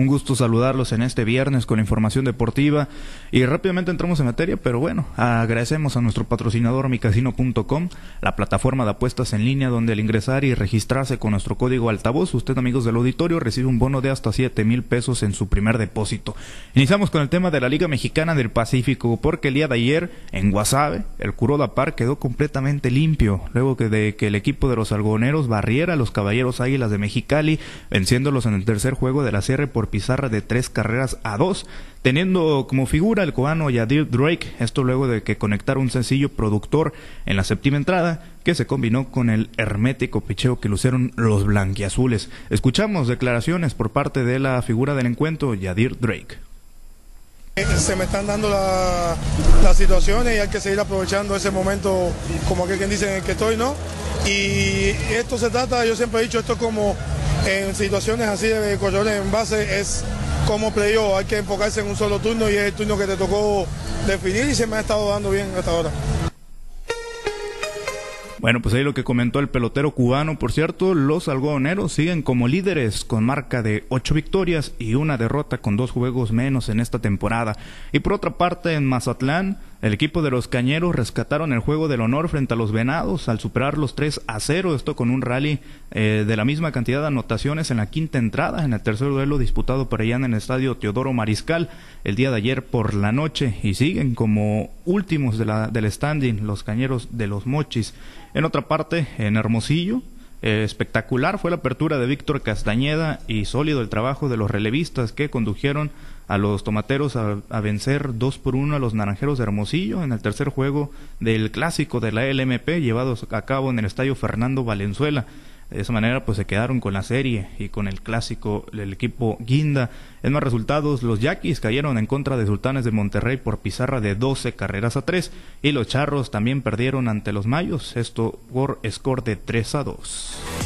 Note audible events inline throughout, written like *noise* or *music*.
Un gusto saludarlos en este viernes con información deportiva y rápidamente entramos en materia, pero bueno, agradecemos a nuestro patrocinador micasino.com, la plataforma de apuestas en línea donde al ingresar y registrarse con nuestro código altavoz, usted amigos del auditorio recibe un bono de hasta 7 mil pesos en su primer depósito. Iniciamos con el tema de la Liga Mexicana del Pacífico porque el día de ayer en Guasave el Curoda Par quedó completamente limpio luego que de que el equipo de los algoneros barriera a los Caballeros Águilas de Mexicali venciéndolos en el tercer juego de la serie por pizarra de tres carreras a dos, teniendo como figura el cubano Yadir Drake, esto luego de que conectara un sencillo productor en la séptima entrada, que se combinó con el hermético picheo que lucieron los blanquiazules. Escuchamos declaraciones por parte de la figura del encuentro, Yadir Drake. Se me están dando las situaciones y hay que seguir aprovechando ese momento como aquel quien dice que estoy, ¿no? Y esto se trata, yo siempre he dicho, esto como en situaciones así de corredores en base es como playoff, hay que enfocarse en un solo turno y es el turno que te tocó definir y se me ha estado dando bien hasta ahora. Bueno, pues ahí lo que comentó el pelotero cubano, por cierto, los algodoneros siguen como líderes con marca de ocho victorias y una derrota con dos juegos menos en esta temporada. Y por otra parte, en Mazatlán, el equipo de los Cañeros rescataron el juego del honor frente a los Venados al superar los 3 a 0, esto con un rally eh, de la misma cantidad de anotaciones en la quinta entrada, en el tercer duelo disputado por allá en el estadio Teodoro Mariscal el día de ayer por la noche y siguen como últimos de la, del standing los Cañeros de los Mochis. En otra parte, en Hermosillo, eh, espectacular fue la apertura de Víctor Castañeda y sólido el trabajo de los relevistas que condujeron a los tomateros a, vencer dos por uno a los naranjeros de Hermosillo en el tercer juego del clásico de la LMP llevado a cabo en el estadio Fernando Valenzuela. De esa manera, pues se quedaron con la serie y con el clásico del equipo Guinda. En más resultados, los Yaquis cayeron en contra de Sultanes de Monterrey por pizarra de 12 carreras a 3 y los Charros también perdieron ante los Mayos, esto por score de 3 a 2.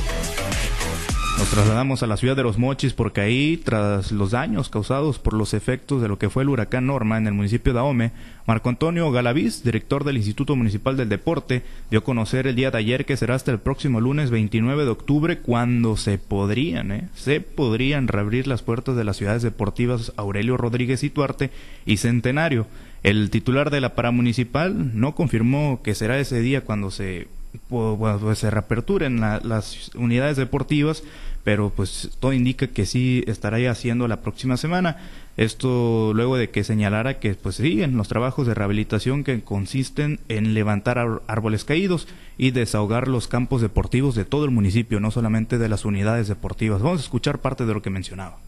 Nos trasladamos a la ciudad de Los Mochis porque ahí, tras los daños causados por los efectos de lo que fue el huracán Norma en el municipio de Ahome, Marco Antonio Galaviz, director del Instituto Municipal del Deporte, dio a conocer el día de ayer que será hasta el próximo lunes 29 de octubre cuando se podrían, ¿eh? se podrían reabrir las puertas de las ciudades deportivas Aurelio Rodríguez y Tuarte y Centenario. El titular de la paramunicipal no confirmó que será ese día cuando se pues, se reaperturen las unidades deportivas, pero pues todo indica que sí estará haciendo la próxima semana. Esto luego de que señalara que pues siguen los trabajos de rehabilitación que consisten en levantar árboles caídos y desahogar los campos deportivos de todo el municipio, no solamente de las unidades deportivas. Vamos a escuchar parte de lo que mencionaba.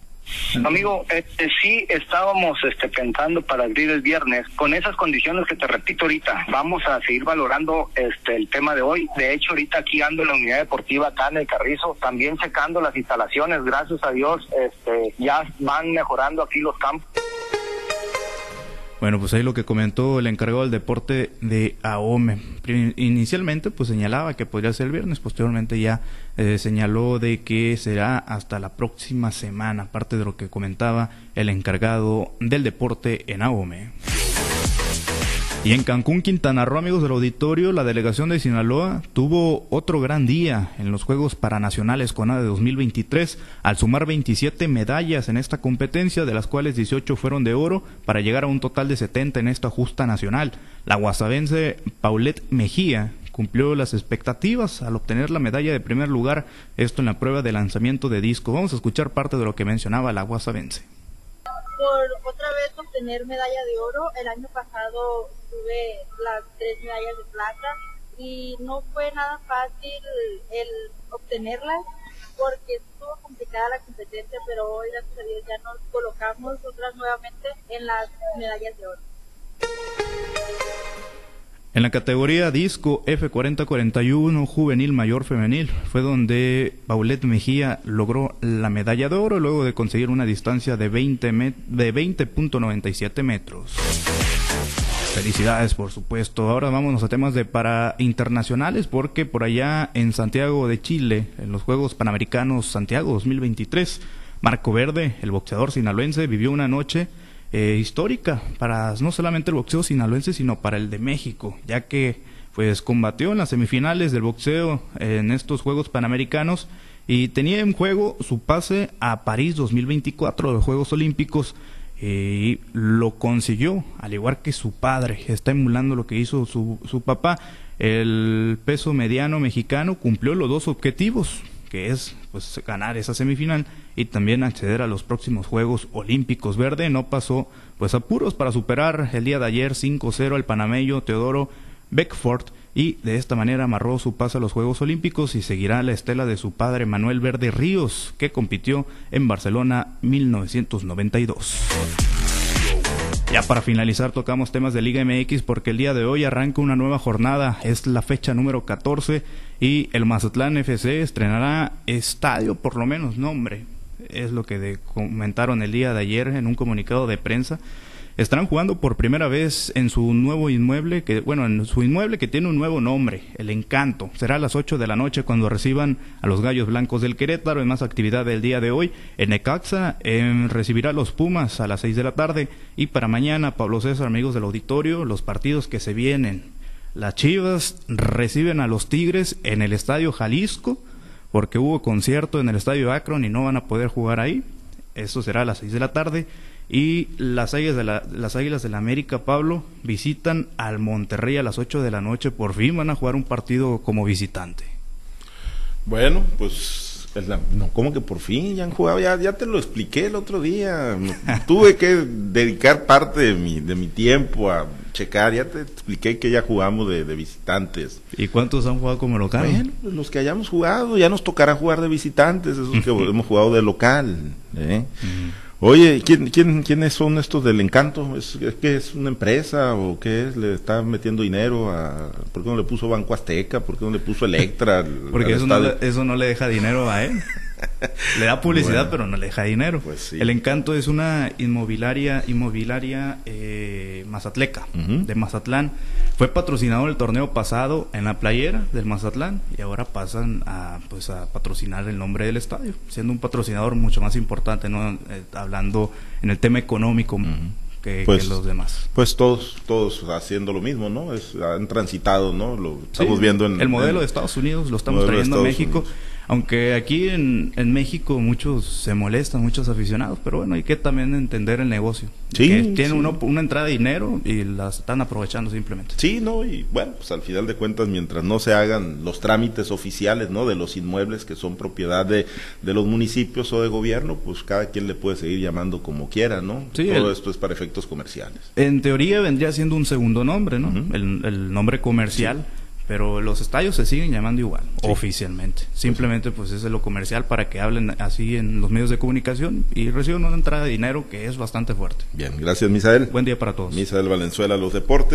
Amigo, este, sí estábamos este, pensando para abrir el viernes con esas condiciones que te repito ahorita. Vamos a seguir valorando este el tema de hoy. De hecho, ahorita aquí ando en la unidad deportiva acá en el Carrizo, también secando las instalaciones. Gracias a Dios, este, ya van mejorando aquí los campos. Bueno, pues ahí lo que comentó el encargado del deporte de AOME. Inicialmente, pues señalaba que podría ser el viernes, posteriormente ya eh, señaló de que será hasta la próxima semana, aparte de lo que comentaba el encargado del deporte en AOME. Y en Cancún, Quintana Roo, amigos del auditorio, la delegación de Sinaloa tuvo otro gran día en los Juegos Paranacionales CONA de 2023 al sumar 27 medallas en esta competencia, de las cuales 18 fueron de oro, para llegar a un total de 70 en esta justa nacional. La guasavense Paulette Mejía cumplió las expectativas al obtener la medalla de primer lugar, esto en la prueba de lanzamiento de disco. Vamos a escuchar parte de lo que mencionaba la guasavense por otra vez obtener medalla de oro. El año pasado tuve las tres medallas de plata y no fue nada fácil el obtenerlas porque estuvo complicada la competencia, pero hoy gracias a Dios ya nos colocamos otras nuevamente en las medallas de oro. En la categoría disco F4041 juvenil mayor femenil fue donde Paulette Mejía logró la medalla de oro luego de conseguir una distancia de 20 de 20.97 metros. Felicidades, por supuesto. Ahora vámonos a temas de para internacionales porque por allá en Santiago de Chile, en los Juegos Panamericanos Santiago 2023, Marco Verde, el boxeador sinaloense, vivió una noche eh, histórica para no solamente el boxeo sinaloense, sino para el de México, ya que pues combatió en las semifinales del boxeo en estos Juegos Panamericanos y tenía en juego su pase a París 2024, los Juegos Olímpicos, y lo consiguió, al igual que su padre, está emulando lo que hizo su, su papá. El peso mediano mexicano cumplió los dos objetivos, que es pues ganar esa semifinal y también acceder a los próximos Juegos Olímpicos. Verde no pasó pues apuros para superar el día de ayer 5-0 al panameño Teodoro Beckford y de esta manera amarró su paso a los Juegos Olímpicos y seguirá la estela de su padre Manuel Verde Ríos, que compitió en Barcelona 1992. Ya para finalizar tocamos temas de Liga MX porque el día de hoy arranca una nueva jornada, es la fecha número 14 y el Mazatlán FC estrenará estadio por lo menos nombre, es lo que comentaron el día de ayer en un comunicado de prensa estarán jugando por primera vez en su nuevo inmueble, que bueno, en su inmueble que tiene un nuevo nombre, El Encanto. Será a las 8 de la noche cuando reciban a los Gallos Blancos del Querétaro. En más actividad del día de hoy, en Necaxa em, recibirá a los Pumas a las 6 de la tarde y para mañana, Pablo César, amigos del auditorio, los partidos que se vienen. Las Chivas reciben a los Tigres en el Estadio Jalisco porque hubo concierto en el Estadio Akron y no van a poder jugar ahí. Eso será a las 6 de la tarde. Y las Águilas de la, las Águilas de la América, Pablo, visitan al Monterrey a las 8 de la noche. Por fin van a jugar un partido como visitante. Bueno, pues no, ¿cómo que por fin ya han jugado? Ya, ya te lo expliqué el otro día. *laughs* Tuve que dedicar parte de mi, de mi tiempo a checar. Ya te expliqué que ya jugamos de, visitantes. ¿Y cuántos han jugado como local? Bueno, pues los que hayamos jugado, ya nos tocará jugar de visitantes, esos que *laughs* hemos jugado de local. ¿eh? Oye, ¿quién, quién, ¿quiénes son estos del encanto? ¿Es, que es una empresa o qué es? ¿Le está metiendo dinero a... ¿Por qué no le puso Banco Azteca? ¿Por qué no le puso Electra? Porque eso, no le, eso no le deja dinero a él. Le da publicidad, pero no le deja dinero. Pues El Encanto es una inmobiliaria, inmobiliaria eh, mazatleca, de Mazatlán. Fue patrocinado el torneo pasado en la playera del Mazatlán y ahora pasan a, pues, a patrocinar el nombre del estadio, siendo un patrocinador mucho más importante, ¿no? Eh, hablando en el tema económico. Que, pues, los demás. Pues todos, todos haciendo lo mismo, ¿no? Es, han transitado, ¿no? Lo estamos viendo en el modelo de Estados Unidos, lo estamos trayendo a México. Aunque aquí en, en, México muchos se molestan, muchos aficionados, pero bueno, hay que también entender el negocio. Sí. Que tiene Uno, una entrada de dinero y la están aprovechando simplemente. Sí, ¿no? Y bueno, pues al final de cuentas, mientras no se hagan los trámites oficiales, ¿no? De los inmuebles que son propiedad de, de los municipios o de gobierno, pues cada quien le puede seguir llamando como quiera, ¿no? Sí, Todo esto es para efectos comerciales. En teoría vendría siendo un segundo nombre, ¿no? el, el, nombre comercial pero los estadios se siguen llamando igual, oficialmente. Simplemente pues es lo comercial para que hablen así en los medios de comunicación y reciben una entrada de dinero que es bastante fuerte. Bien, gracias Misael. Buen día para todos. Misael Valenzuela, los deportes.